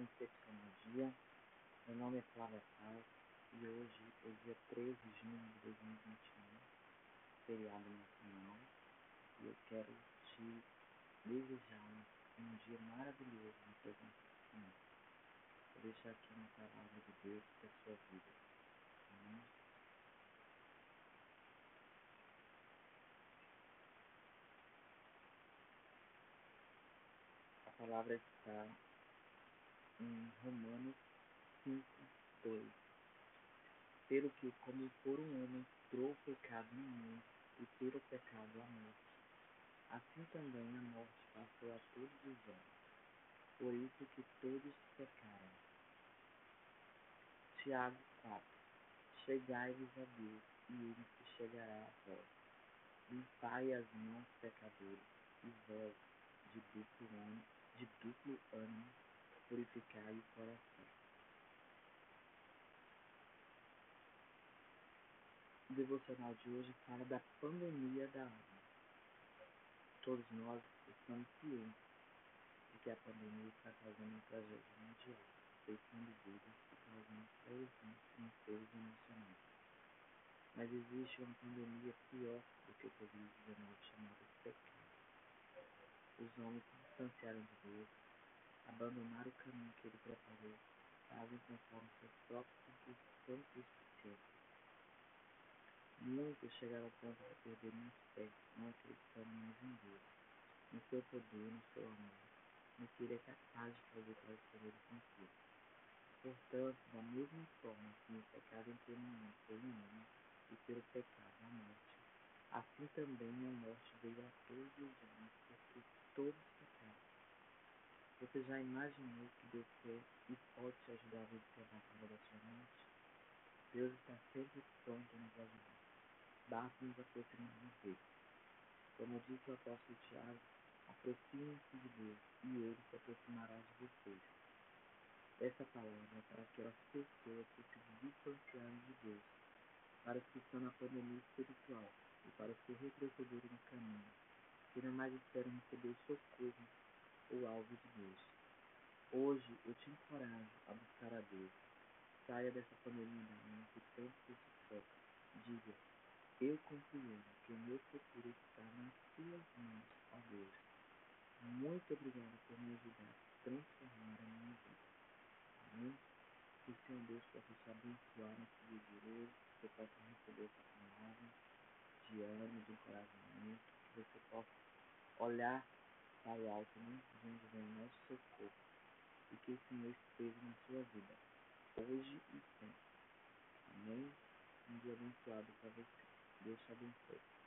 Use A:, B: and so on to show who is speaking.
A: dia. Meu nome é Flávia Paz e hoje é dia 13 de junho de 2021, feriado nacional, e eu quero te desejar um dia maravilhoso na presença do. Vou deixar aqui uma palavra de Deus para a sua vida. Amém? A palavra está em Romanos 5, 2. Pelo que, como por um homem entrou o pecado no mundo, e pelo pecado a morte, assim também a morte passou a todos os homens. Por isso que todos pecaram. Tiago 4. Chegai-vos a Deus, e ele se chegará a vós. Limpai as mãos pecadores, e vós, de duplo ânimo, de duplo ânimo purificai o coração. O devocional de hoje fala da pandemia da alma. Todos nós estamos cientes de que a pandemia está causando uma tragédia mundial, ceifando vidas e causando coesão financeiros e emocionais. Mas existe uma pandemia pior do que o Covid-19 chamada pecado. Os homens se distanciaram de Deus, abandonar o caminho que ele preparou, fazem conforme seus próprios concupiscências. Muitos chegaram ao ponto de perderem a fé, não acreditando mais em Deus, no seu poder, no seu amor, no que ele é capaz de fazer para os seus conquistas. Portanto, da mesma forma que o pecado mundo pelo homem e pelo pecado a morte, assim também a morte veio a todos os homens, porque todos pecaram. Você já imaginou que Deus quer e pode te ajudar a vencer a batalha da sua mente? Deus está sempre pronto a nos ajudar. Basta nos aproximarmos dele. Como disse o apóstolo Tiago, aproximem-se de Deus e ele se aproximará de vocês. Essa palavra é para aquelas pessoas que se distanciaram de Deus, para os que estão na pandemia espiritual e para os que retrocederem no caminho, que não mais esperam receber socorro alvo de Deus. Hoje eu te encorajo a buscar a Deus. Saia dessa pandemia da alma que tanto te sufoca. Diga, eu compreendo que o meu futuro está nas suas mãos, ó Deus. Muito obrigado por me ajudar a transformar a minha vida. Amém? Que o Senhor Deus possa te abençoar nesse dia de hoje, que você possa receber essa palavra de ânimo, de encorajamento, que você possa olhar o alto, né? de onde vem o nosso socorro, e que o Senhor esteja na sua vida, hoje e sempre. Amém? Um dia abençoado para você. Deus te abençoe.